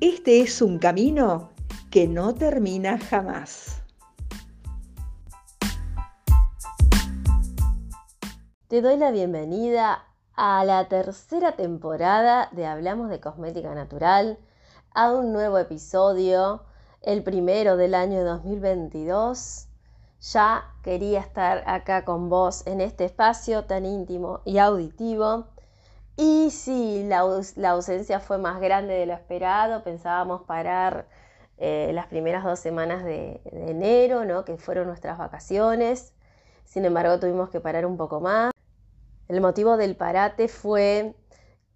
este es un camino que no termina jamás. Te doy la bienvenida a la tercera temporada de Hablamos de Cosmética Natural, a un nuevo episodio, el primero del año 2022 ya quería estar acá con vos en este espacio tan íntimo y auditivo. Y sí, la, ausencia fue más grande de lo esperado. Pensábamos parar eh, las primeras dos semanas de, de enero, ¿no? que fueron nuestras vacaciones. Sin embargo, tuvimos que parar un poco más. El motivo del parate fue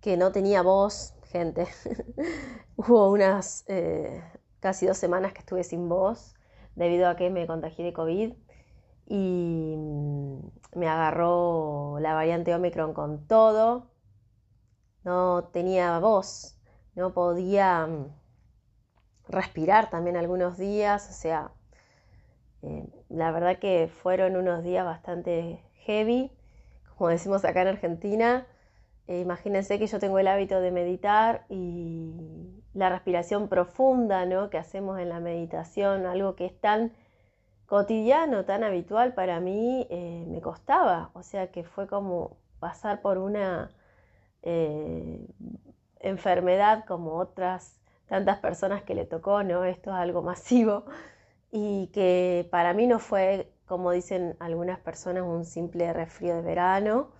que no tenía voz, gente. Hubo unas eh, casi dos semanas que estuve sin voz debido a que me contagié de COVID y mm, me agarró la variante Omicron con todo. No tenía voz, no podía mm, respirar también algunos días, o sea, eh, la verdad que fueron unos días bastante heavy, como decimos acá en Argentina. Eh, imagínense que yo tengo el hábito de meditar y la respiración profunda ¿no? que hacemos en la meditación, algo que es tan cotidiano, tan habitual para mí, eh, me costaba. O sea que fue como pasar por una eh, enfermedad como otras tantas personas que le tocó, ¿no? Esto es algo masivo y que para mí no fue, como dicen algunas personas, un simple resfrío de verano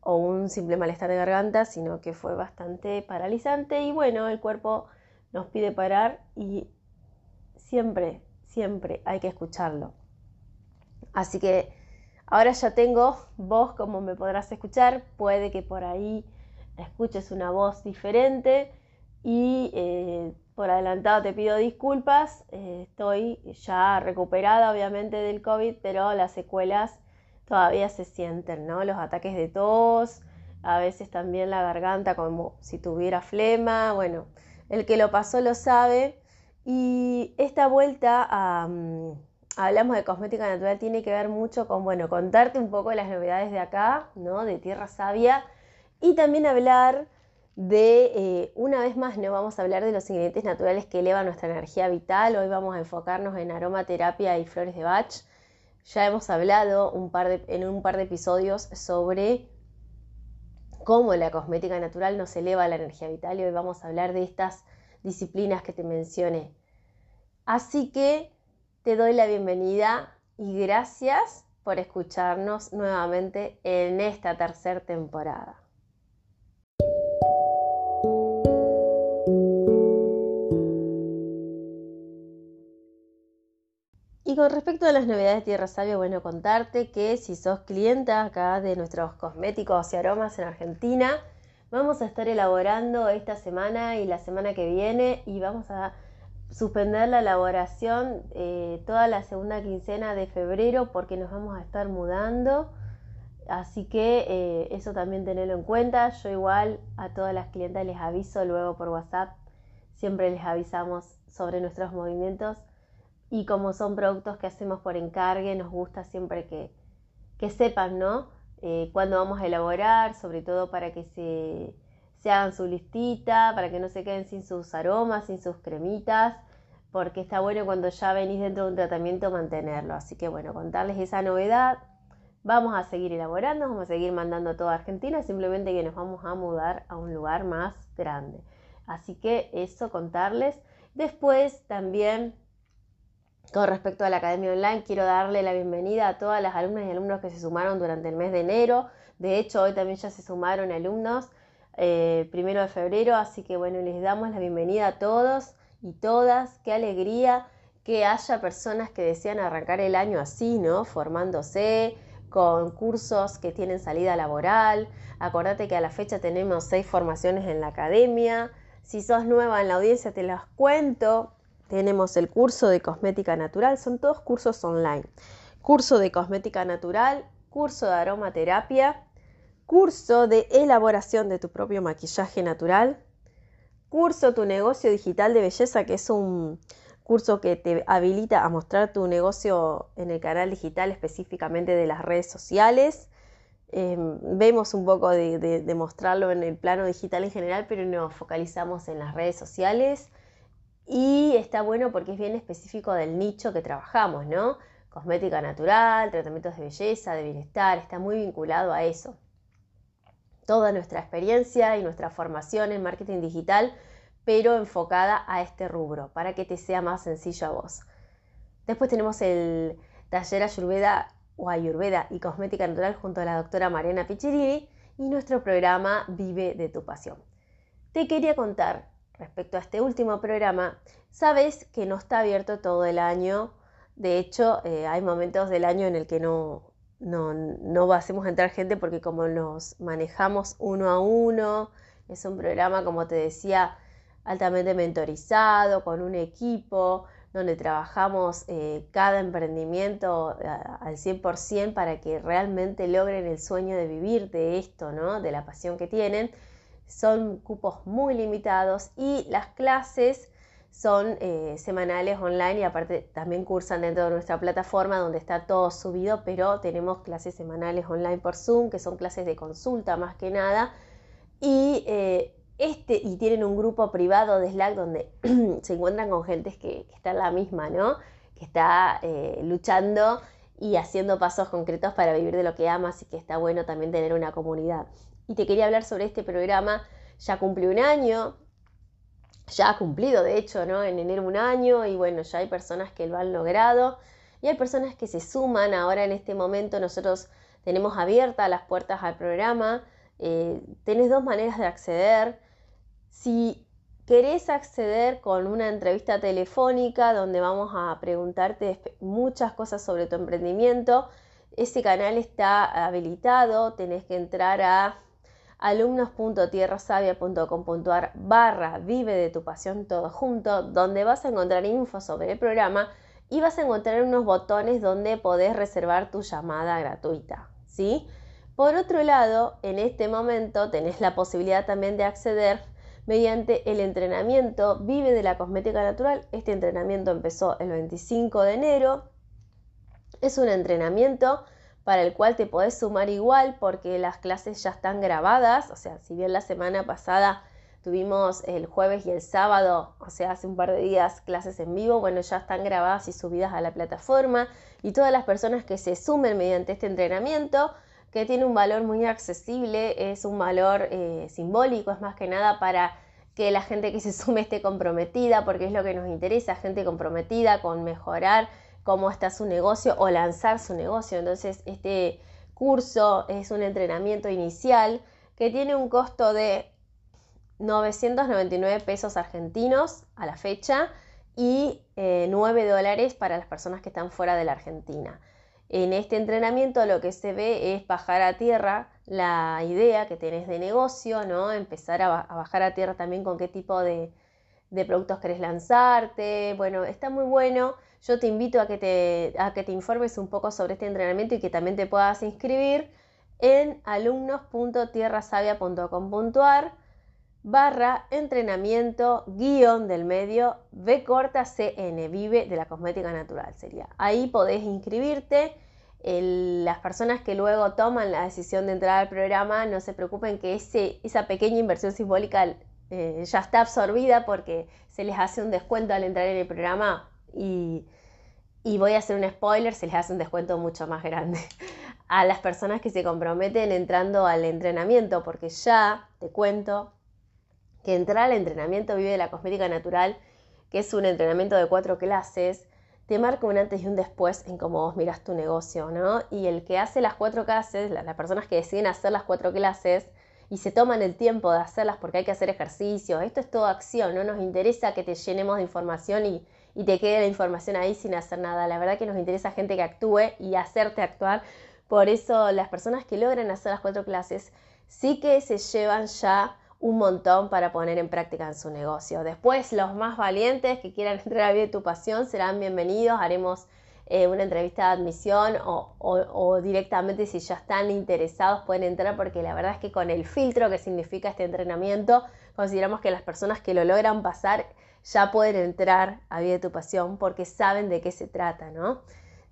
o un simple malestar de garganta, sino que fue bastante paralizante y bueno, el cuerpo nos pide parar y siempre, siempre hay que escucharlo. Así que ahora ya tengo voz como me podrás escuchar, puede que por ahí escuches una voz diferente y eh, por adelantado te pido disculpas, eh, estoy ya recuperada obviamente del COVID, pero las secuelas todavía se sienten, ¿no? Los ataques de tos, a veces también la garganta como si tuviera flema, bueno, el que lo pasó lo sabe. Y esta vuelta a, mm, hablamos de cosmética natural tiene que ver mucho con, bueno, contarte un poco las novedades de acá, ¿no? De Tierra Sabia. Y también hablar de, eh, una vez más, no vamos a hablar de los ingredientes naturales que elevan nuestra energía vital. Hoy vamos a enfocarnos en aromaterapia y flores de Bach. Ya hemos hablado un par de, en un par de episodios sobre cómo la cosmética natural nos eleva la energía vital y hoy vamos a hablar de estas disciplinas que te mencioné. Así que te doy la bienvenida y gracias por escucharnos nuevamente en esta tercera temporada. Con respecto a las novedades de Tierra Sabia, bueno, contarte que si sos clienta acá de nuestros cosméticos y aromas en Argentina, vamos a estar elaborando esta semana y la semana que viene y vamos a suspender la elaboración eh, toda la segunda quincena de febrero porque nos vamos a estar mudando. Así que eh, eso también tenerlo en cuenta. Yo igual a todas las clientas les aviso luego por WhatsApp. Siempre les avisamos sobre nuestros movimientos y como son productos que hacemos por encargue, nos gusta siempre que, sepan, ¿no? Eh, cuándo vamos a elaborar, sobre todo para que se, se hagan su listita, para que no se queden sin sus aromas, sin sus cremitas, porque está bueno cuando ya venís dentro de un tratamiento mantenerlo. Así que bueno, contarles esa novedad. Vamos a seguir elaborando, vamos a seguir mandando a toda Argentina, simplemente que nos vamos a mudar a un lugar más grande. Así que eso contarles. Después también con respecto a la Academia Online, quiero darle la bienvenida a todas las alumnas y alumnos que se sumaron durante el mes de enero. De hecho, hoy también ya se sumaron alumnos eh, primero de febrero, así que bueno, les damos la bienvenida a todos y todas. Qué alegría que haya personas que desean arrancar el año así, ¿no? Formándose con cursos que tienen salida laboral. Acordate que a la fecha tenemos seis formaciones en la academia Si sos nueva en la audiencia, te las cuento. Tenemos el curso de cosmética natural, son todos cursos online. Curso de cosmética natural, curso de aromaterapia, curso de elaboración de tu propio maquillaje natural, curso Tu negocio digital de belleza, que es un curso que te habilita a mostrar tu negocio en el canal digital específicamente de las redes sociales. Em, vemos un poco de, de, mostrarlo en el plano digital en general, pero nos focalizamos en las redes sociales. Y está bueno porque es bien específico del nicho que trabajamos, ¿no? Cosmética natural, tratamientos de belleza, de bienestar, está muy vinculado a eso toda nuestra experiencia y nuestra formación en marketing digital, pero enfocada a este rubro, para que te sea más sencillo a vos. Después tenemos el taller Ayurveda o Ayurveda y Cosmética Natural junto a la doctora Mariana Pichirini y nuestro programa Vive de tu Pasión. Te quería contar respecto a este último programa, sabes que no está abierto todo el año, de hecho eh, hay momentos del año en el que no, no, no hacemos entrar gente porque como nos manejamos uno a uno, es un programa, como te decía, altamente mentorizado, con un equipo, donde trabajamos eh, cada emprendimiento eh, al 100% para que realmente logren el sueño de vivir de esto, ¿no? de la pasión que tienen. Son cupos muy limitados y las clases son eh, semanales online y aparte también cursan dentro de nuestra plataforma donde está todo subido, pero tenemos clases semanales online por Zoom, que son clases de consulta más que nada. Y, eh, este, y tienen un grupo privado de Slack donde se encuentran con gente que, está en la misma, ¿no? Que está eh, luchando y haciendo pasos concretos para vivir de lo que ama, así que está bueno también tener una comunidad. Y te quería hablar sobre este programa, ya cumplió un año, ya ha cumplido, de hecho, ¿no? En enero un año y bueno, ya hay personas que lo han logrado y hay personas que se suman ahora en este momento. Nosotros tenemos abiertas las puertas al programa. Eh, tenés dos maneras de acceder. Si querés acceder con una entrevista telefónica donde vamos a preguntarte muchas cosas sobre tu emprendimiento, ese canal está habilitado, tenés que entrar a alumnos.tierrasavia.com.ar barra vive de tu pasión todo junto, donde vas a encontrar info sobre el programa y vas a encontrar unos botones donde podés reservar tu llamada gratuita, ¿sí? Por otro lado, en este momento tenés la posibilidad también de acceder mediante el entrenamiento Vive de la Cosmética Natural. Este entrenamiento empezó el 25 de enero. Es un entrenamiento para el cual te podés sumar igual porque las clases ya están grabadas, o sea, si bien la semana pasada tuvimos el jueves y el sábado, o sea, hace un par de días clases en vivo, bueno, ya están grabadas y subidas a la plataforma. Y todas las personas que se sumen mediante este entrenamiento, que tiene un valor muy accesible, es un valor eh, simbólico, es más que nada para que la gente que se sume esté comprometida, porque es lo que nos interesa, gente comprometida con mejorar cómo está su negocio o lanzar su negocio. Entonces, este curso es un entrenamiento inicial que tiene un costo de 999 pesos argentinos a la fecha y 9 eh, dólares para las personas que están fuera de la Argentina. En este entrenamiento lo que se ve es bajar a tierra la idea que tenés de negocio, ¿no? Empezar a, bajar a tierra también con qué tipo de, de productos querés lanzarte. Bueno, está muy bueno. Yo te invito a que te, a que te informes un poco sobre este entrenamiento y que también te puedas inscribir en alumnos.tierrasavia.com.ar barra entrenamiento guion del medio B corta CN, vive de la cosmética natural sería. Ahí podés inscribirte. las personas que luego toman la decisión de entrar al programa, no se preocupen que ese, esa pequeña inversión simbólica eh, ya está absorbida porque se les hace un descuento al entrar en el programa y, voy a hacer un spoiler, se les hace un descuento mucho más grande a las personas que se comprometen entrando al entrenamiento, porque ya te cuento que entrar al entrenamiento Vive de la Cosmética Natural, que es un entrenamiento de cuatro clases, te marca un antes y un después en cómo vos miras tu negocio, ¿no? Y el que hace las cuatro clases, las personas que deciden hacer las cuatro clases, y se toman el tiempo de hacerlas porque hay que hacer ejercicio. Esto es todo acción, no nos interesa que te llenemos de información y, te quede la información ahí sin hacer nada. La verdad que nos interesa gente que actúe y hacerte actuar. Por eso las personas que logran hacer las cuatro clases sí que se llevan ya un montón para poner en práctica en su negocio. Después, los más valientes que quieran entrar a Vida tu Pasión serán bienvenidos. Haremos eh, una entrevista de admisión o, directamente si ya están interesados pueden entrar porque la verdad es que con el filtro que significa este entrenamiento consideramos que las personas que lo logran pasar ya pueden entrar a Vida tu Pasión porque saben de qué se trata, ¿no?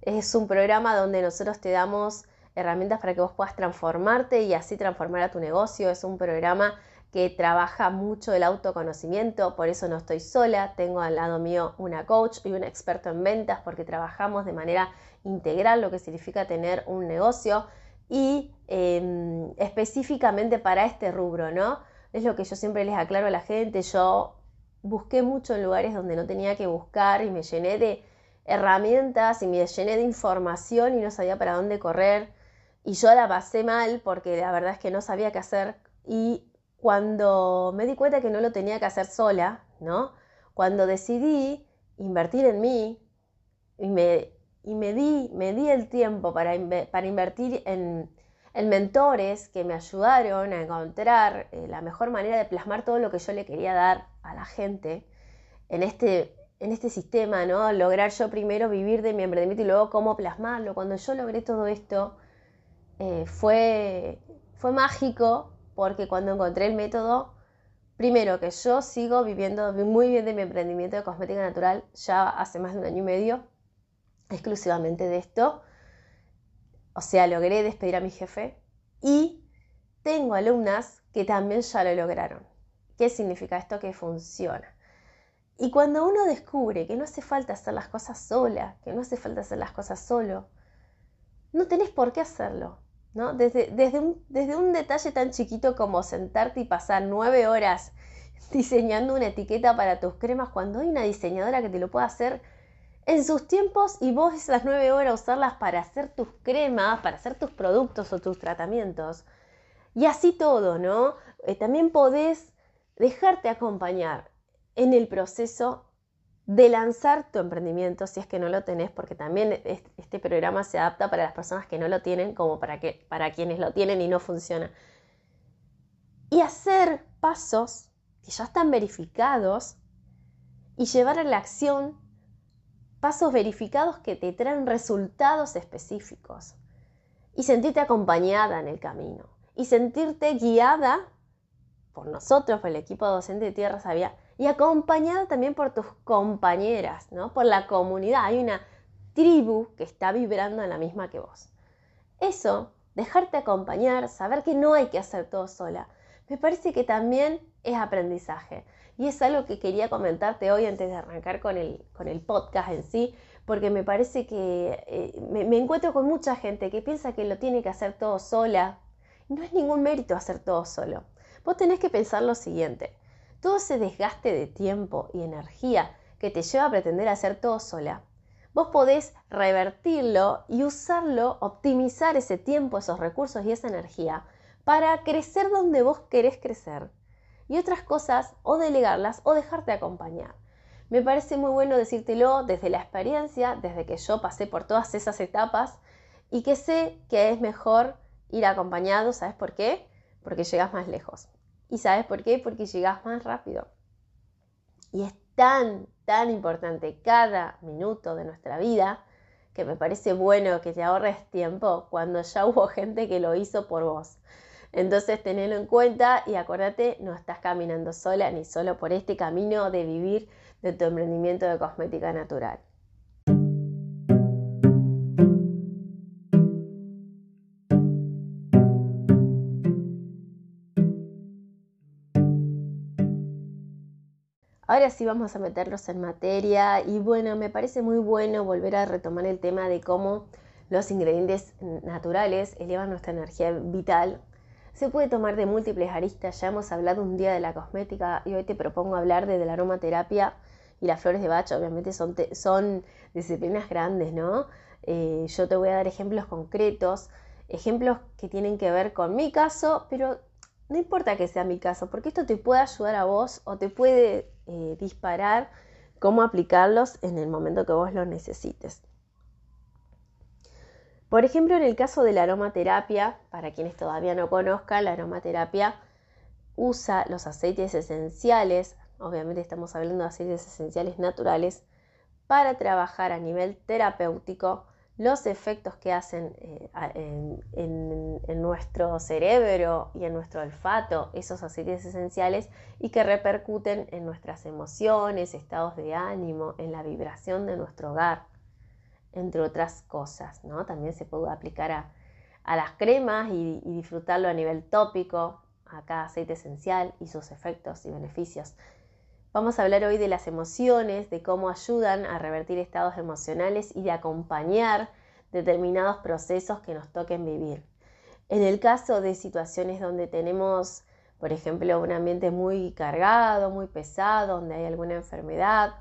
Es un programa donde nosotros te damos herramientas para que vos puedas transformarte y así transformar a tu negocio. Es un programa que trabaja mucho el autoconocimiento, por eso no estoy sola, tengo al lado mío una coach y un experto en ventas porque trabajamos de manera integral lo que significa tener un negocio y em, específicamente para este rubro, ¿no? Es lo que yo siempre les aclaro a la gente, yo busqué mucho en lugares donde no tenía que buscar y me llené de herramientas y me llené de información y no sabía para dónde correr y yo la pasé mal porque la verdad es que no sabía qué hacer y cuando me di cuenta que no lo tenía que hacer sola, ¿no? Cuando decidí invertir en mí y me, y me, di, me di el tiempo para, para invertir en, en, mentores que me ayudaron a encontrar eh, la mejor manera de plasmar todo lo que yo le quería dar a la gente en este, en este sistema, ¿no? Lograr yo primero vivir de mi emprendimiento y luego cómo plasmarlo. Cuando yo logré todo esto, eh, fue, fue mágico porque cuando encontré el método, primero que yo sigo viviendo muy bien de mi emprendimiento de cosmética natural ya hace más de un año y medio, exclusivamente de esto. O sea, logré despedir a mi jefe y tengo alumnas que también ya lo lograron. ¿Qué significa esto? Que funciona. Y cuando uno descubre que no hace falta hacer las cosas sola, que no hace falta hacer las cosas solo, no tenés por qué hacerlo. Desde, desde, un, desde un detalle tan chiquito como sentarte y pasar nueve horas diseñando una etiqueta para tus cremas cuando hay una diseñadora que te lo puede hacer en sus tiempos y vos esas nueve horas usarlas para hacer tus cremas, para hacer tus productos o tus tratamientos. Y así todo, ¿no? Eh, también podés dejarte acompañar en el proceso de lanzar tu emprendimiento si es que no lo tenés, porque también este programa se adapta para las personas que no lo tienen como para, que, para quienes lo tienen y no funciona. Y hacer pasos que ya están verificados y llevar a la acción pasos verificados que te traen resultados específicos. Y sentirte acompañada en el camino. Y sentirte guiada por nosotros, por el equipo docente de Tierra Sabia, y acompañada también por tus compañeras, ¿no? Por la comunidad. Hay una tribu que está vibrando en la misma que vos. Eso, dejarte acompañar, saber que no hay que hacer todo sola, me parece que también es aprendizaje. Y es algo que quería comentarte hoy antes de arrancar con el, con el podcast en sí, porque me parece que eh, me, me encuentro con mucha gente que piensa que lo tiene que hacer todo sola. No es ningún mérito hacer todo solo. Vos tenés que pensar lo siguiente todo ese desgaste de tiempo y energía que te lleva a pretender hacer todo sola, vos podés revertirlo y usarlo, optimizar ese tiempo, esos recursos y esa energía para crecer donde vos querés crecer. Y otras cosas, o delegarlas o dejarte acompañar. Me parece muy bueno decírtelo desde la experiencia, desde que yo pasé por todas esas etapas y que sé que es mejor ir acompañado, ¿sabes por qué? Porque llegas más lejos. ¿Y sabes por qué? Porque llegas más rápido. Y es tan, tan importante cada minuto de nuestra vida que me parece bueno que te ahorres tiempo cuando ya hubo gente que lo hizo por vos. Entonces tenelo en cuenta y acuérdate, no estás caminando sola ni solo por este camino de vivir de tu emprendimiento de cosmética natural. Ahora sí vamos a meterlos en materia y bueno, me parece muy bueno volver a retomar el tema de cómo los ingredientes naturales elevan nuestra energía vital. Se puede tomar de múltiples aristas, ya hemos hablado un día de la cosmética y hoy te propongo hablar de, la aromaterapia y las flores de bacho, obviamente son, son disciplinas grandes, ¿no? Eh, yo te voy a dar ejemplos concretos, ejemplos que tienen que ver con mi caso, pero no importa que sea mi caso, porque esto te puede ayudar a vos o te puede eh, disparar cómo aplicarlos en el momento que vos los necesites. Por ejemplo, en el caso de la aromaterapia, para quienes todavía no conozcan, la aromaterapia usa los aceites esenciales, obviamente estamos hablando de aceites esenciales naturales, para trabajar a nivel terapéutico los efectos que hacen eh, en, nuestro cerebro y en nuestro olfato esos aceites esenciales y que repercuten en nuestras emociones, estados de ánimo, en la vibración de nuestro hogar, entre otras cosas. ¿no? También se puede aplicar a, las cremas y, y disfrutarlo a nivel tópico, a cada aceite esencial y sus efectos y beneficios. Vamos a hablar hoy de las emociones, de cómo ayudan a revertir estados emocionales y de acompañar determinados procesos que nos toquen vivir. En el caso de situaciones donde tenemos, por ejemplo, un ambiente muy cargado, muy pesado, donde hay alguna enfermedad,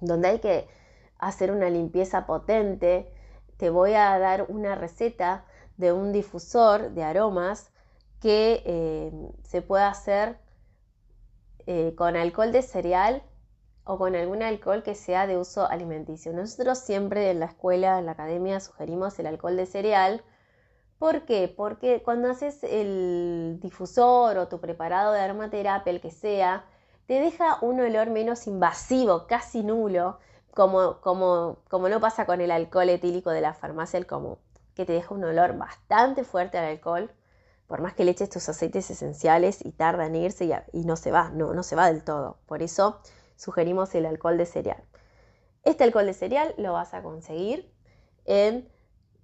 donde hay que hacer una limpieza potente, te voy a dar una receta de un difusor de aromas que eh, se puede hacer eh, con alcohol de cereal o con algún alcohol que sea de uso alimenticio. Nosotros siempre en la escuela, en la academia, sugerimos el alcohol de cereal. ¿Por qué? Porque cuando haces el difusor o tu preparado de aromaterapia, el que sea, te deja un olor menos invasivo, casi nulo, como, como, como no pasa con el alcohol etílico de la farmacia, el común, que te deja un olor bastante fuerte al alcohol por más que le eches tus aceites esenciales y tarda en irse y, no se va, no, no se va del todo. Por eso sugerimos el alcohol de cereal. Este alcohol de cereal lo vas a conseguir en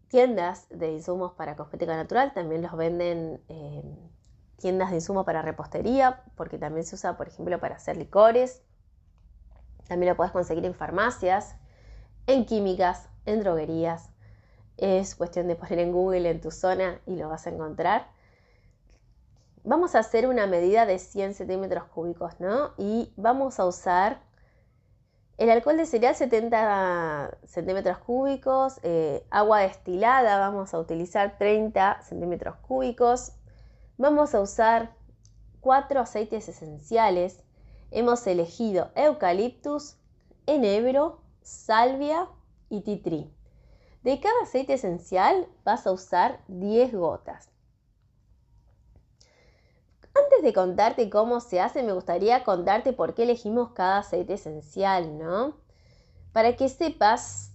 tiendas de insumos para cosmética natural, también los venden en tiendas de insumos para repostería, porque también se usa, por ejemplo, para hacer licores. También lo puedes conseguir en farmacias, en químicas, en droguerías. Es cuestión de poner en Google en tu zona y lo vas a encontrar vamos a hacer una medida de 100 centímetros cúbicos, ¿no? Y vamos a usar el alcohol de cereal 70 centímetros cúbicos, eh, agua destilada vamos a utilizar 30 centímetros cúbicos, vamos a usar cuatro aceites esenciales, hemos elegido eucaliptus, enebro, salvia y titri. De cada aceite esencial vas a usar 10 gotas. Antes de contarte cómo se hace, me gustaría contarte por qué elegimos cada aceite esencial, ¿no? Para que sepas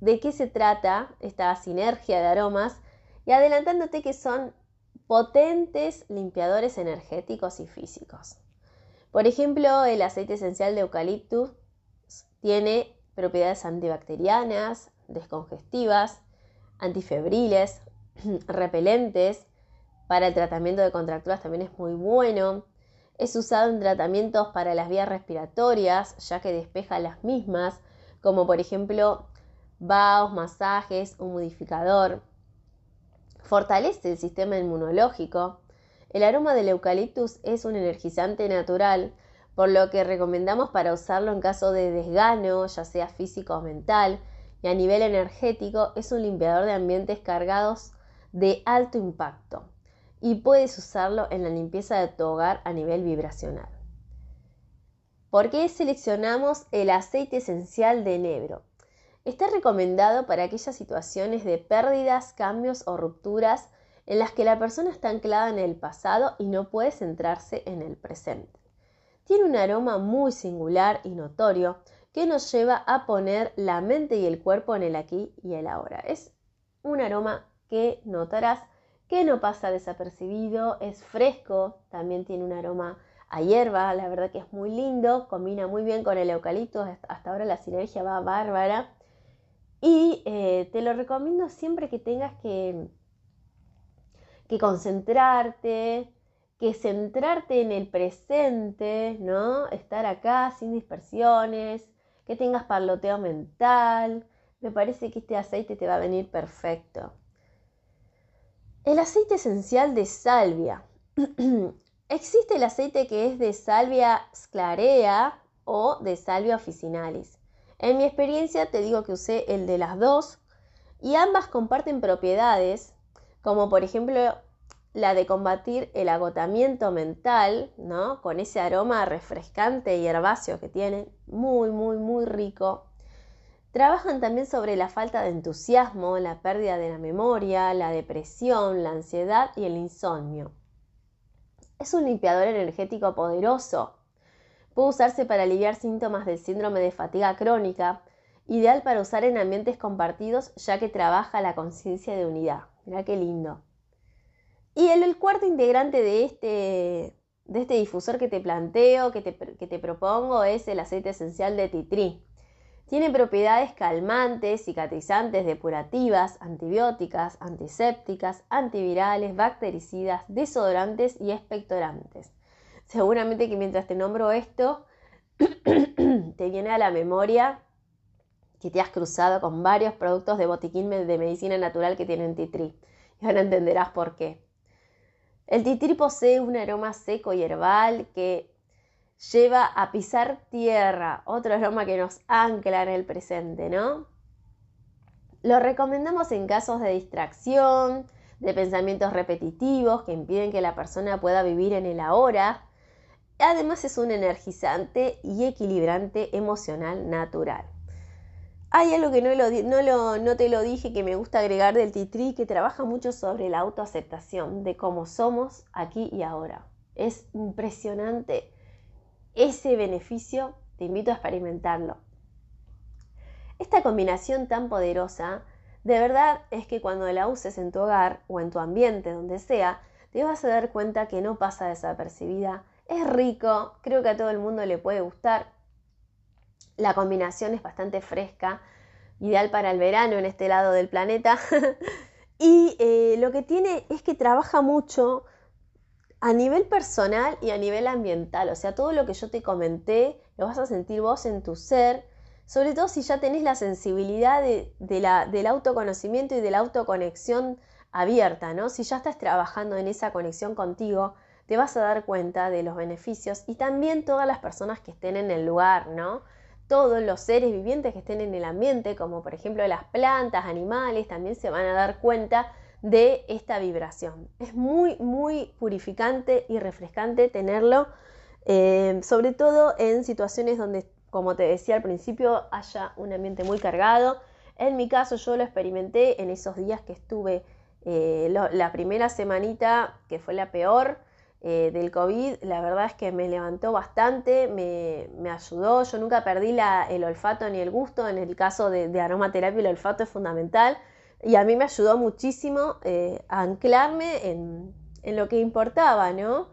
de qué se trata esta sinergia de aromas y adelantándote que son potentes limpiadores energéticos y físicos. Por ejemplo, el aceite esencial de eucaliptus tiene propiedades antibacterianas, descongestivas, antifebriles, repelentes, para el tratamiento de contracturas también es muy bueno. Es usado en tratamientos para las vías respiratorias, ya que despeja las mismas, como por ejemplo vaos, masajes, humidificador. Fortalece el sistema inmunológico. El aroma del eucaliptus es un energizante natural, por lo que recomendamos para usarlo en caso de desgano, ya sea físico o mental, y a nivel energético es un limpiador de ambientes cargados de alto impacto y puedes usarlo en la limpieza de tu hogar a nivel vibracional. ¿Por qué seleccionamos el aceite esencial de enebro? Está recomendado para aquellas situaciones de pérdidas, cambios o rupturas en las que la persona está anclada en el pasado y no puede centrarse en el presente. Tiene un aroma muy singular y notorio que nos lleva a poner la mente y el cuerpo en el aquí y el ahora. Es un aroma que notarás que no pasa desapercibido, es fresco, también tiene un aroma a hierba, la verdad que es muy lindo, combina muy bien con el eucalipto, hasta ahora la sinergia va bárbara. Y eh, te lo recomiendo siempre que tengas que, que concentrarte, que centrarte en el presente, ¿no? Estar acá sin dispersiones, que tengas parloteo mental. Me parece que este aceite te va a venir perfecto. El aceite esencial de salvia. Existe el aceite que es de salvia sclarea o de salvia officinalis. En mi experiencia te digo que usé el de las dos y ambas comparten propiedades como por ejemplo la de combatir el agotamiento mental, ¿no? Con ese aroma refrescante y herbáceo que tiene, muy, muy, muy rico. Trabajan también sobre la falta de entusiasmo, la pérdida de la memoria, la depresión, la ansiedad y el insomnio. Es un limpiador energético poderoso. Puede usarse para aliviar síntomas del síndrome de fatiga crónica, ideal para usar en ambientes compartidos ya que trabaja la conciencia de unidad. Mira qué lindo. Y el, cuarto integrante de este, de este difusor que te planteo, que te, que te propongo, es el aceite esencial de titri. Tiene propiedades calmantes, cicatrizantes, depurativas, antibióticas, antisépticas, antivirales, bactericidas, desodorantes y expectorantes. Seguramente que mientras te nombro esto, te viene a la memoria que te has cruzado con varios productos de botiquín de medicina natural que tienen titri. Y ahora entenderás por qué. El titri posee un aroma seco y herbal que lleva a pisar tierra, otro aroma que nos ancla en el presente, ¿no? Lo recomendamos en casos de distracción, de pensamientos repetitivos que impiden que la persona pueda vivir en el ahora. Además es un energizante y equilibrante emocional natural. Hay algo que no, no, no te lo dije que me gusta agregar del titri, que trabaja mucho sobre la autoaceptación de cómo somos aquí y ahora. Es impresionante ese beneficio, te invito a experimentarlo. Esta combinación tan poderosa, de verdad es que cuando la uses en tu hogar o en tu ambiente, donde sea, te vas a dar cuenta que no pasa desapercibida. Es rico, creo que a todo el mundo le puede gustar. La combinación es bastante fresca, ideal para el verano en este lado del planeta. y eh, lo que tiene es que trabaja mucho a nivel personal y a nivel ambiental. O sea, todo lo que yo te comenté lo vas a sentir vos en tu ser, sobre todo si ya tenés la sensibilidad de, la, del autoconocimiento y de la autoconexión abierta, ¿no? Si ya estás trabajando en esa conexión contigo, te vas a dar cuenta de los beneficios y también todas las personas que estén en el lugar, ¿no? Todos los seres vivientes que estén en el ambiente, como por ejemplo las plantas, animales, también se van a dar cuenta de esta vibración. Es muy, muy purificante y refrescante tenerlo, eh, sobre todo en situaciones donde, como te decía al principio, haya un ambiente muy cargado. En mi caso yo lo experimenté en esos días que estuve eh, la primera semanita, que fue la peor, eh, del COVID, la verdad es que me levantó bastante, me, ayudó, yo nunca perdí el olfato ni el gusto, en el caso de, de, aromaterapia el olfato es fundamental, y a mí me ayudó muchísimo eh, a anclarme en, lo que importaba, ¿no?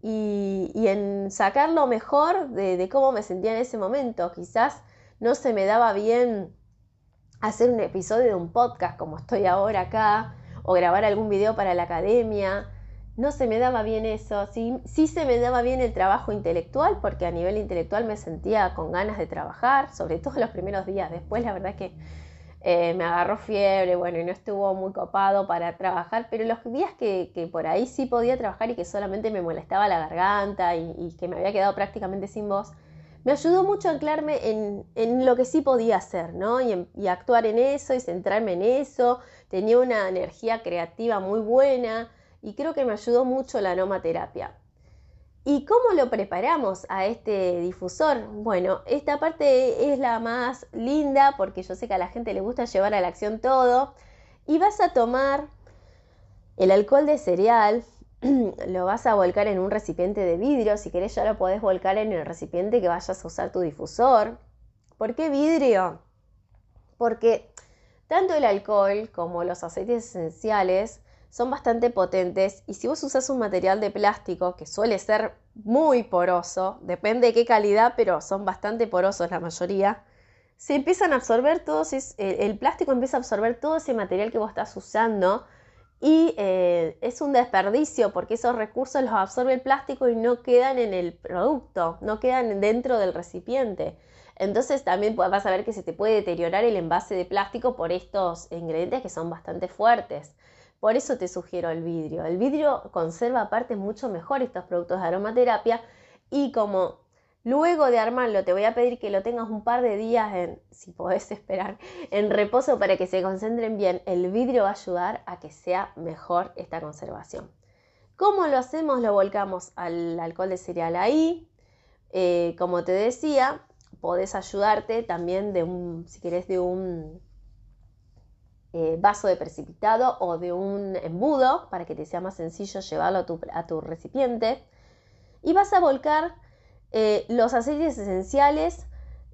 Y, en sacar lo mejor de, cómo me sentía en ese momento. Quizás no se me daba bien hacer un episodio de un podcast como estoy ahora acá, o grabar algún video para la academia. No se me daba bien eso. Sí, sí se me daba bien el trabajo intelectual, porque a nivel intelectual me sentía con ganas de trabajar, sobre todo los primeros días. Después, la verdad que eh, me agarró fiebre, bueno, y no estuvo muy copado para trabajar, pero los días que, por ahí sí podía trabajar y que solamente me molestaba la garganta y, que me había quedado prácticamente sin voz, me ayudó mucho a anclarme en, lo que sí podía hacer, ¿no? Y, actuar en eso y centrarme en eso. Tenía una energía creativa muy buena y creo que me ayudó mucho la aromaterapia. ¿Y cómo lo preparamos a este difusor? Bueno, esta parte es la más linda porque yo sé que a la gente le gusta llevar a la acción todo. Y vas a tomar el alcohol de cereal, lo vas a volcar en un recipiente de vidrio. Si querés ya lo podés volcar en el recipiente que vayas a usar tu difusor. ¿Por qué vidrio? Porque tanto el alcohol como los aceites esenciales son bastante potentes y si vos usas un material de plástico que suele ser muy poroso, depende de qué calidad, pero son bastante porosos la mayoría, se empiezan a absorber todos, el, plástico empieza a absorber todo ese material que vos estás usando y eh, es un desperdicio porque esos recursos los absorbe el plástico y no quedan en el producto, no quedan dentro del recipiente. Entonces también vas a ver que se te puede deteriorar el envase de plástico por estos ingredientes que son bastante fuertes. Por eso te sugiero el vidrio. El vidrio conserva aparte mucho mejor estos productos de aromaterapia y como luego de armarlo te voy a pedir que lo tengas un par de días, en, si podés esperar, en reposo para que se concentren bien, el vidrio va a ayudar a que sea mejor esta conservación. ¿Cómo lo hacemos? Lo volcamos al alcohol de cereal ahí. Eh, como te decía, podés ayudarte también de un, si querés, de un eh, vaso de precipitado o de un embudo para que te sea más sencillo llevarlo a tu, recipiente. Y vas a volcar eh, los aceites esenciales,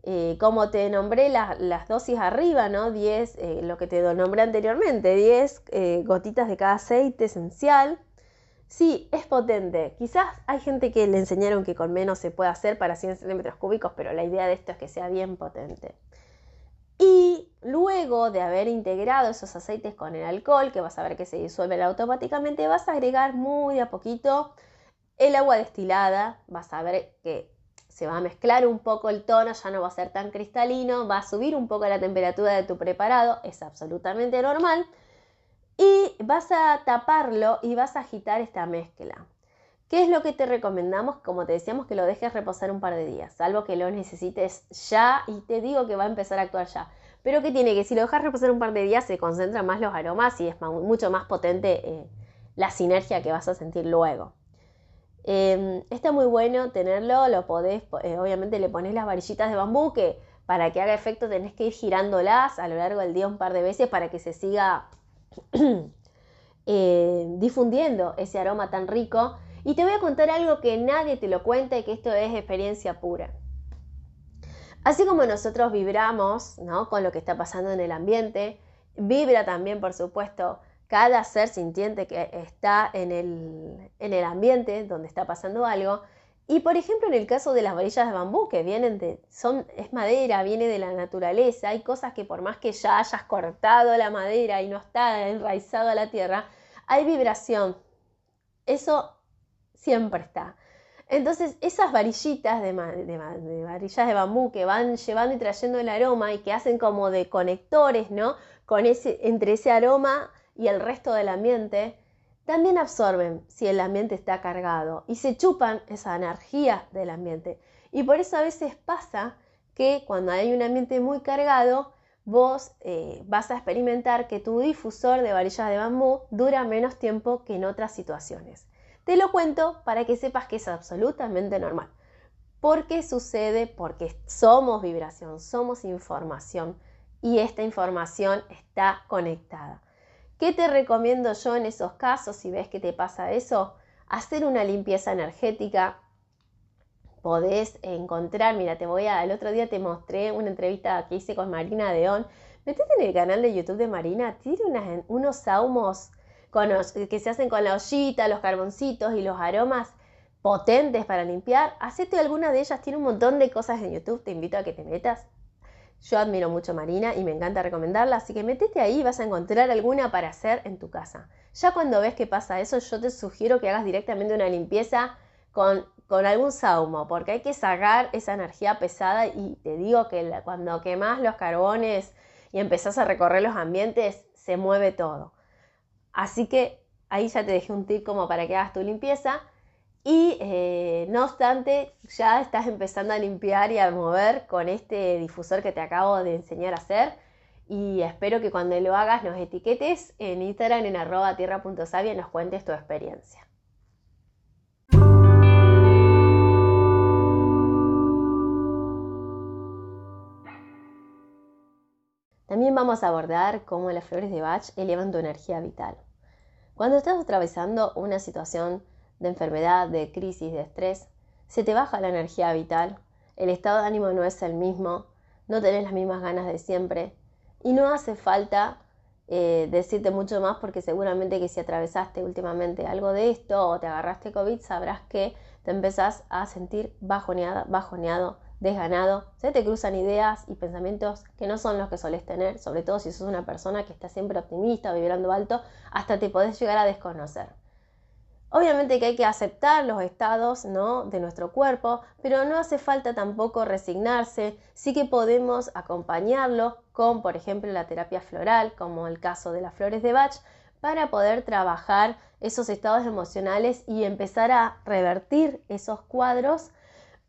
eh, como te nombré las dosis arriba, ¿no? 10, lo que te nombré anteriormente, 10 gotitas de cada aceite esencial. Sí, es potente. Quizás hay gente que le enseñaron que con menos se puede hacer para 100 centímetros cúbicos, pero la idea de esto es que sea bien potente. Y luego de haber integrado esos aceites con el alcohol, que vas a ver que se disuelven automáticamente, vas a agregar muy a poquito el agua destilada. Vas a ver que se va a mezclar un poco el tono, ya no va a ser tan cristalino, va a subir un poco la temperatura de tu preparado, es absolutamente normal. Y vas a taparlo y vas a agitar esta mezcla. ¿Qué es lo que te recomendamos? Como te decíamos, que lo dejes reposar un par de días, salvo que lo necesites ya y te digo que va a empezar a actuar ya. Pero que tiene que si lo dejas reposar un par de días se concentran más los aromas y es mucho más potente eh, la sinergia que vas a sentir luego. Em, está muy bueno tenerlo, lo podés, eh, obviamente le pones las varillitas de bambú que para que haga efecto tenés que ir girándolas a lo largo del día un par de veces para que se siga eh, difundiendo ese aroma tan rico y te voy a contar algo que nadie te lo cuenta y que esto es experiencia pura. Así como nosotros vibramos ¿no? con lo que está pasando en el ambiente, vibra también, por supuesto, cada ser sintiente que está en el, en el ambiente donde está pasando algo. Y por ejemplo, en el caso de las varillas de bambú, que vienen de, son, es madera, viene de la naturaleza, hay cosas que por más que ya hayas cortado la madera y no está enraizado a la tierra, hay vibración. Eso siempre está. Entonces, esas varillitas de, varillas de bambú que van llevando y trayendo el aroma y que hacen como de conectores, ¿no? Con ese, entre ese aroma y el resto del ambiente, también absorben si el ambiente está cargado y se chupan esa energía del ambiente. Y por eso a veces pasa que cuando hay un ambiente muy cargado, vos eh, vas a experimentar que tu difusor de varillas de bambú dura menos tiempo que en otras situaciones. Te lo cuento para que sepas que es absolutamente normal. ¿Por qué sucede? Porque somos vibración, somos información y esta información está conectada. ¿Qué te recomiendo yo en esos casos si ves que te pasa eso? Hacer una limpieza energética. Podés encontrar, mira, te voy a, el otro día te mostré una entrevista que hice con Marina Deón. Metete en el canal de YouTube de Marina, tiene unos saumos que se hacen con la ollita, los carboncitos y los aromas potentes para limpiar, hacete alguna de ellas, tiene un montón de cosas en YouTube, te invito a que te metas. Yo admiro mucho Marina y me encanta recomendarla, así que metete ahí y vas a encontrar alguna para hacer en tu casa. Ya cuando ves que pasa eso, yo te sugiero que hagas directamente una limpieza con, con algún saumo, porque hay que sacar esa energía pesada y te digo que cuando quemas los carbones y empezás a recorrer los ambientes, se mueve todo. Así que ahí ya te dejé un tip como para que hagas tu limpieza. Y eh, no obstante, ya estás empezando a limpiar y a mover con este difusor que te acabo de enseñar a hacer. Y espero que cuando lo hagas nos etiquetes en Instagram en arroba tierra.savia y nos cuentes tu experiencia. También vamos a abordar cómo las flores de Bach elevan tu energía vital. Cuando estás atravesando una situación de enfermedad, de crisis, de estrés, se te baja la energía vital, el estado de ánimo no es el mismo, no tenés las mismas ganas de siempre y no hace falta eh, decirte mucho más porque seguramente que si atravesaste últimamente algo de esto o te agarraste COVID sabrás que te empezás a sentir bajoneada, bajoneado, desganado, se te cruzan ideas y pensamientos que no son los que solés tener, sobre todo si sos una persona que está siempre optimista, vibrando alto, hasta te podés llegar a desconocer. Obviamente que hay que aceptar los estados ¿no? de nuestro cuerpo, pero no hace falta tampoco resignarse, sí que podemos acompañarlo con, por ejemplo, la terapia floral, como el caso de las flores de Bach, para poder trabajar esos estados emocionales y empezar a revertir esos cuadros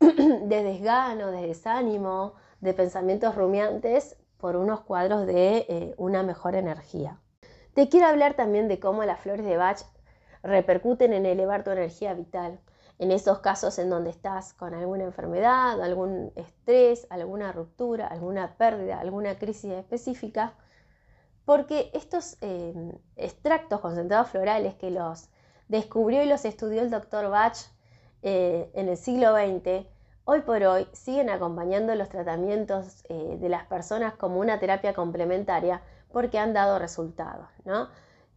de desgano, de desánimo, de pensamientos rumiantes por unos cuadros de eh, una mejor energía. Te quiero hablar también de cómo las flores de Bach repercuten en elevar tu energía vital. En esos casos en donde estás con alguna enfermedad, algún estrés, alguna ruptura, alguna pérdida, alguna crisis específica, porque estos em, extractos concentrados florales que los descubrió y los estudió el doctor Bach eh, en el siglo XX, hoy por hoy siguen acompañando los tratamientos eh, de las personas como una terapia complementaria porque han dado resultados. ¿no?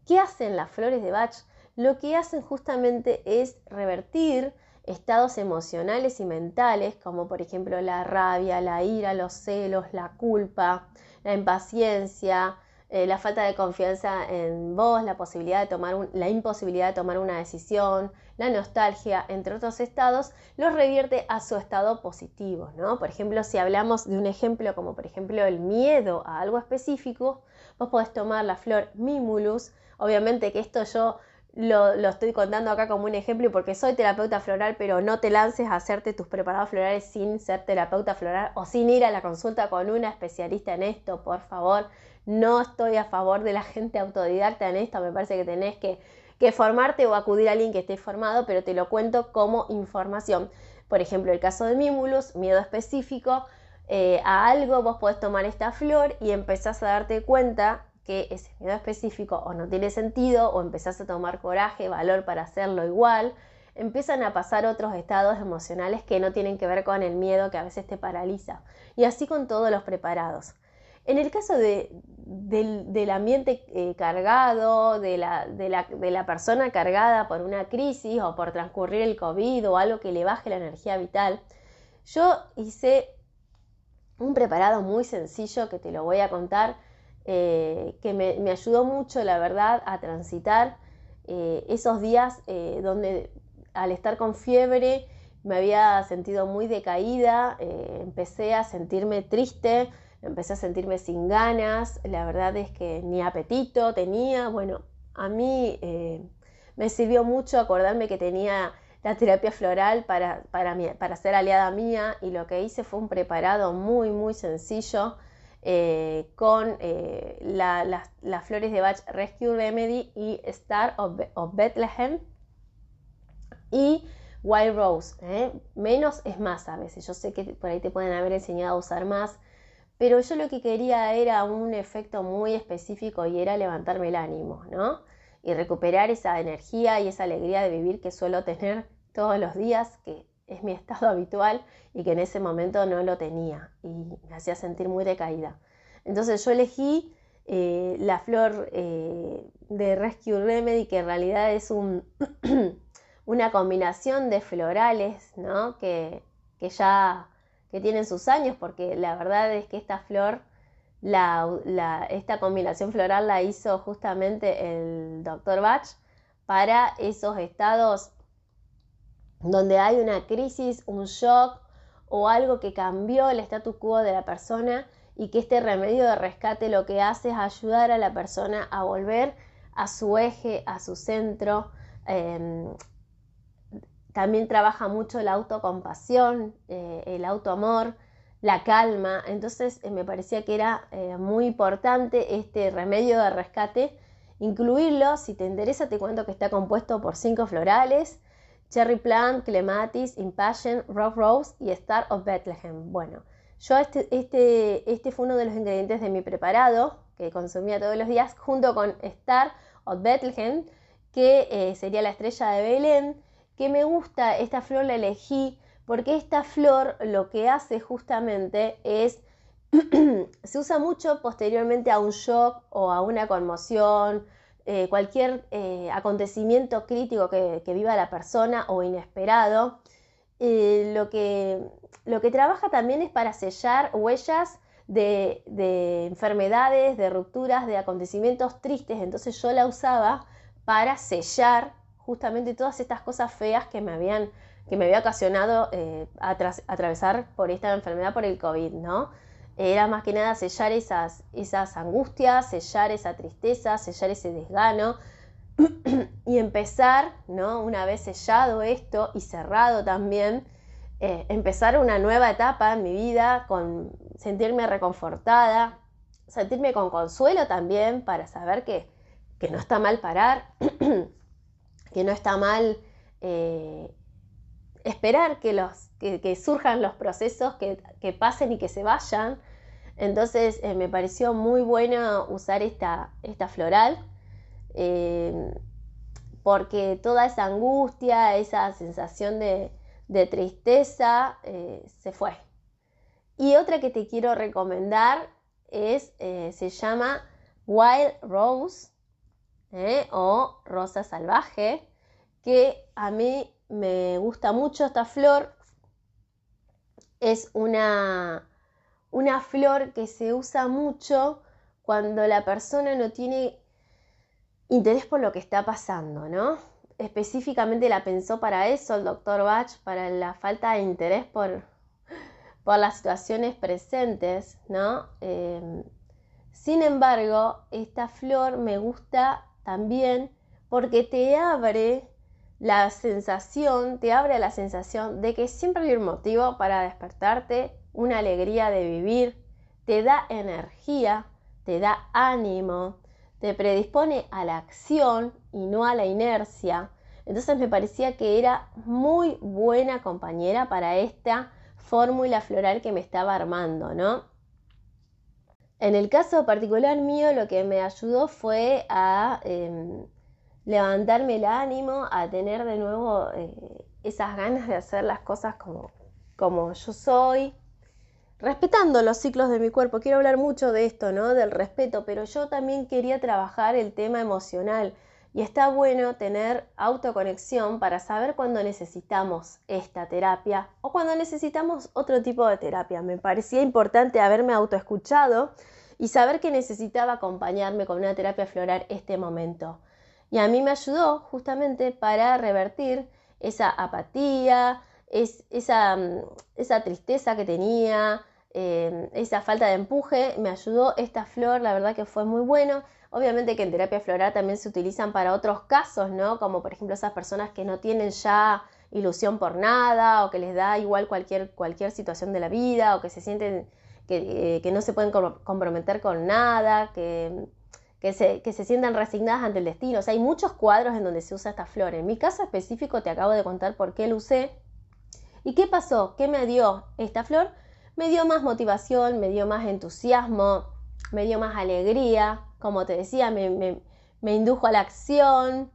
¿Qué hacen las flores de Bach? Lo que hacen justamente es revertir estados emocionales y mentales, como por ejemplo la rabia, la ira, los celos, la culpa, la impaciencia, eh, la falta de confianza en vos, la, posibilidad de tomar la imposibilidad de tomar una decisión, la nostalgia, entre otros estados, los revierte a su estado positivo. ¿no? Por ejemplo, si hablamos de un ejemplo como por ejemplo el miedo a algo específico, vos podés tomar la flor Mimulus, obviamente que esto yo lo, estoy contando acá como un ejemplo porque soy terapeuta floral, pero no te lances a hacerte tus preparados florales sin ser terapeuta floral o sin ir a la consulta con una especialista en esto, por favor. No estoy a favor de la gente autodidacta en esto, me parece que tenés que, formarte o acudir a alguien que esté formado, pero te lo cuento como información. Por ejemplo, el caso de Mimulus, miedo específico eh, a algo, vos podés tomar esta flor y empezás a darte cuenta que ese miedo específico o no tiene sentido o empezás a tomar coraje, valor para hacerlo igual, empiezan a pasar otros estados emocionales que no tienen que ver con el miedo que a veces te paraliza. Y así con todos los preparados. En el caso del, ambiente eh, cargado, de la, persona cargada por una crisis o por transcurrir el COVID o algo que le baje la energía vital, yo hice un preparado muy sencillo que te lo voy a contar eh, que me, ayudó mucho, la verdad, a transitar eh, esos días donde al estar con fiebre me había sentido muy decaída, empecé a sentirme triste, empecé a sentirme sin ganas, la verdad es que ni apetito tenía, bueno, a mí me sirvió mucho acordarme que tenía la terapia floral para, para, para ser aliada mía y lo que hice fue un preparado muy, muy sencillo eh, con eh, las flores de Bach Rescue Remedy y Star of, Bethlehem y Wild Rose. ¿eh? Menos es más a veces. Yo sé que por ahí te pueden haber enseñado a usar más, pero yo lo que quería era un efecto muy específico y era levantarme el ánimo, ¿no? Y recuperar esa energía y esa alegría de vivir que suelo tener todos los días, que es mi estado habitual y que en ese momento no lo tenía y me hacía sentir muy decaída. Entonces yo elegí eh, la flor eh, de Rescue Remedy, que en realidad es un, una combinación de florales ¿no? que, ya que tienen sus años, porque la verdad es que esta flor, esta combinación floral la hizo justamente el Dr. Bach para esos estados donde hay una crisis, un shock o algo que cambió el status quo de la persona y que este remedio de rescate lo que hace es ayudar a la persona a volver a su eje, a su centro. Em, también trabaja mucho la autocompasión, eh, el autoamor, la calma. Entonces eh, me parecía que era eh, muy importante este remedio de rescate. Incluirlo, si te interesa, te cuento que está compuesto por cinco florales, Cherry Plant, Clematis, Impassion, Rock Rose y Star of Bethlehem. Bueno, yo este, este, este fue uno de los ingredientes de mi preparado que consumía todos los días junto con Star of Bethlehem, que sería la estrella de Belén, que me gusta, esta flor la elegí porque esta flor lo que hace justamente es, se usa mucho posteriormente a un shock o a una conmoción eh, cualquier eh, acontecimiento crítico que, viva la persona o inesperado, eh, lo, que, lo, que, trabaja también es para sellar huellas de, enfermedades, de rupturas, de acontecimientos tristes. Entonces yo la usaba para sellar justamente todas estas cosas feas que me habían que me había ocasionado atravesar por esta enfermedad, por el COVID, ¿no? Era más que nada sellar esas, esas angustias, sellar esa tristeza, sellar ese desgano y empezar, ¿no? Una vez sellado esto y cerrado también, eh, empezar una nueva etapa en mi vida con sentirme reconfortada, sentirme con consuelo también para saber que, no está mal parar, que no está mal eh, esperar que, los, que, surjan los procesos, que, pasen y que se vayan. Entonces eh, me pareció muy bueno usar esta, esta floral eh, porque toda esa angustia, esa sensación de, tristeza eh, se fue. Y otra que te quiero recomendar es, se llama Wild Rose o Rosa Salvaje, que a mí me gusta mucho esta flor. Es una una flor que se usa mucho cuando la persona no tiene interés por lo que está pasando, ¿no? Específicamente la pensó para eso el doctor Bach, para la falta de interés por, por las situaciones presentes, ¿no? Eh, sin embargo, esta flor me gusta también porque te abre la sensación, te abre la sensación de que siempre hay un motivo para despertarte una alegría de vivir, te da energía, te da ánimo, te predispone a la acción y no a la inercia. Entonces me parecía que era muy buena compañera para esta fórmula floral que me estaba armando, ¿no? En el caso particular mío, lo que me ayudó fue a em, levantarme el ánimo, a tener de nuevo eh, esas ganas de hacer las cosas como, como yo soy, respetando los ciclos de mi cuerpo. Quiero hablar mucho de esto, ¿no? Del respeto, pero yo también quería trabajar el tema emocional. Y está bueno tener autoconexión para saber cuándo necesitamos esta terapia o cuando necesitamos otro tipo de terapia. Me parecía importante haberme autoescuchado y saber que necesitaba acompañarme con una terapia floral este momento. Y a mí me ayudó justamente para revertir esa apatía, mm, esa tristeza que tenía, eh, esa falta de empuje, me ayudó esta flor, la verdad que fue muy bueno. Obviamente que en terapia floral también se utilizan para otros casos, ¿no? Como por ejemplo esas personas que no tienen ya ilusión por nada o que les da igual cualquier, cualquier situación de la vida o que se sienten que, eh, no se pueden comprometer con nada, que, que, se, que se sientan resignadas ante el destino. O sea, hay muchos cuadros en donde se usa esta flor. En mi caso específico te acabo de contar por qué lo usé. ¿Y qué pasó? ¿Qué me dio esta flor? Me dio más motivación, me dio más entusiasmo, me dio más alegría. Como te decía, me, indujo a la acción,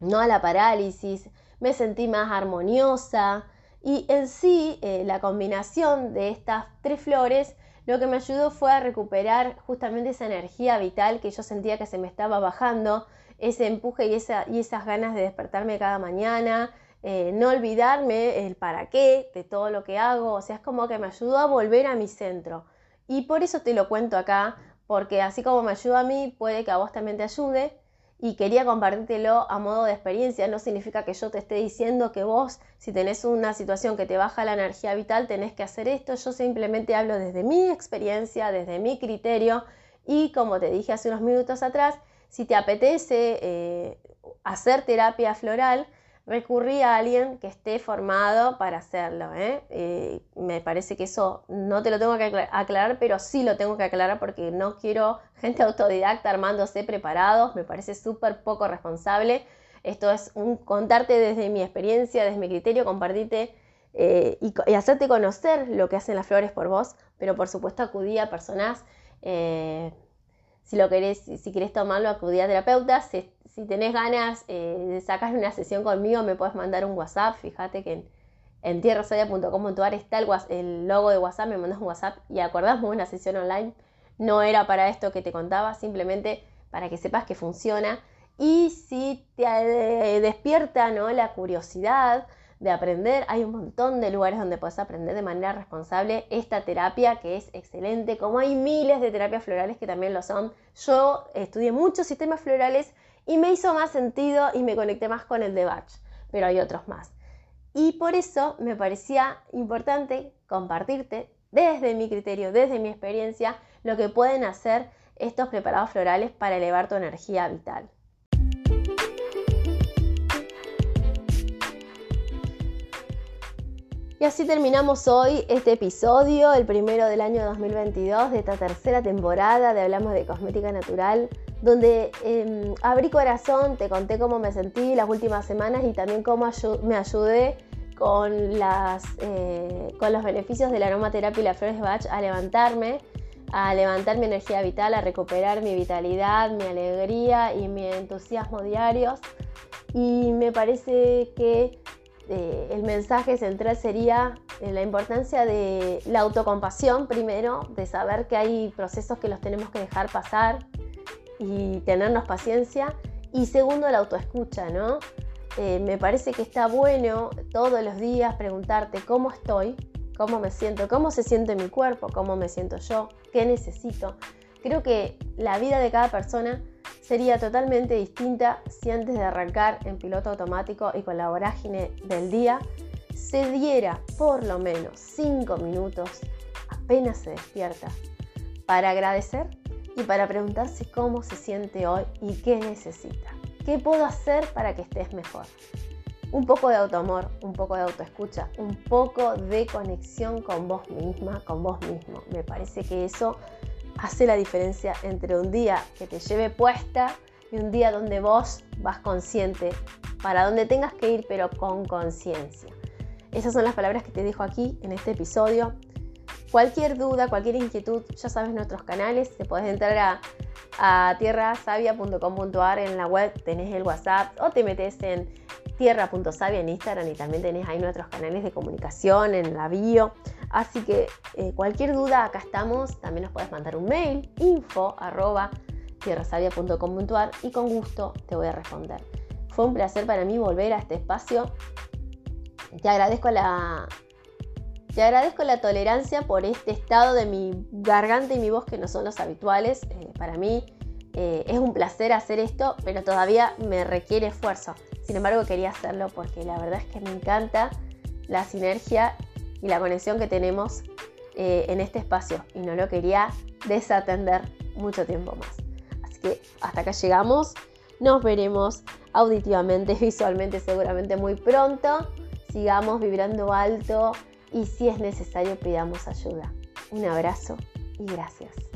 no a la parálisis. Me sentí más armoniosa. Y en sí, eh, la combinación de estas tres flores lo que me ayudó fue a recuperar justamente esa energía vital que yo sentía que se me estaba bajando, ese empuje y, esas ganas de despertarme cada mañana, eh, no olvidarme el para qué de todo lo que hago, o sea, es como que me ayudó a volver a mi centro. Y por eso te lo cuento acá, porque así como me ayuda a mí, puede que a vos también te ayude. Y quería compartírtelo a modo de experiencia, no significa que yo te esté diciendo que vos, si tenés una situación que te baja la energía vital, tenés que hacer esto. Yo simplemente hablo desde mi experiencia, desde mi criterio. Y como te dije hace unos minutos atrás, si te apetece eh, hacer terapia floral, recurrí a alguien que esté formado para hacerlo. ¿eh? Eh, me parece que eso no te lo tengo que aclarar, pero sí lo tengo que aclarar porque no quiero gente autodidacta armándose preparados, me parece súper poco responsable. Esto es un contarte desde mi experiencia, desde mi criterio, compartirte eh, y, hacerte conocer lo que hacen las flores por vos, pero por supuesto acudí a personas si lo querés, si querés tomarlo, acudí a terapeutas. Si, si tenés ganas eh, de sacar una sesión conmigo, me puedes mandar un WhatsApp. Fíjate que en, en está el, el, logo de WhatsApp, me mandas un WhatsApp y acordamos una sesión online. No era para esto que te contaba, simplemente para que sepas que funciona. Y si te eh, despierta ¿no? la curiosidad, de aprender. Hay un montón de lugares donde puedes aprender de manera responsable esta terapia que es excelente, como hay miles de terapias florales que también lo son. Yo estudié muchos sistemas florales y me hizo más sentido y me conecté más con el de Bach, pero hay otros más. Y por eso me parecía importante compartirte desde mi criterio, desde mi experiencia, lo que pueden hacer estos preparados florales para elevar tu energía vital. Y así terminamos hoy este episodio, el primero del año 2022 de esta tercera temporada de Hablamos de Cosmética Natural, donde em, abrí corazón, te conté cómo me sentí las últimas semanas y también cómo me ayudé con, las, eh, con los beneficios de la aromaterapia y las flores de Bach a levantarme a levantar mi energía vital, a recuperar mi vitalidad, mi alegría y mi entusiasmo diarios. Y me parece que eh, el mensaje central sería eh, la importancia de la autocompasión primero, de saber que hay procesos que los tenemos que dejar pasar y tenernos paciencia. Y segundo, la autoescucha, ¿no? Eh, me parece que está bueno todos los días preguntarte cómo estoy, cómo me siento, cómo se siente mi cuerpo, cómo me siento yo, qué necesito. Creo que la vida de cada persona sería totalmente distinta si antes de arrancar en piloto automático y con la vorágine del día se diera por lo menos 5 minutos apenas se despierta para agradecer y para preguntarse cómo se siente hoy y qué necesita. ¿Qué puedo hacer para que estés mejor? Un poco de autoamor, un poco de autoescucha, un poco de conexión con vos misma, con vos mismo. Me parece que eso hace la diferencia entre un día que te lleve puesta y un día donde vos vas consciente para donde tengas que ir, pero con conciencia. Esas son las palabras que te dejo aquí en este episodio. Cualquier duda, cualquier inquietud, ya sabes nuestros canales, te puedes entrar a, a tierrasavia.com.ar en la web, tenés el WhatsApp o te metes en tierra.savia en Instagram y también tenés ahí nuestros canales de comunicación en la bio. Así que eh, cualquier duda, acá estamos. También nos puedes mandar un mail, info y con gusto te voy a responder. Fue un placer para mí volver a este espacio. Te agradezco la, te agradezco la tolerancia por este estado de mi garganta y mi voz que no son los habituales. Eh, para mí eh, es un placer hacer esto, pero todavía me requiere esfuerzo. Sin embargo, quería hacerlo porque la verdad es que me encanta la sinergia y la conexión que tenemos eh, en este espacio y no lo quería desatender mucho tiempo más. Así que hasta acá llegamos. Nos veremos auditivamente, visualmente seguramente muy pronto. Sigamos vibrando alto y si es necesario pidamos ayuda. Un abrazo y gracias.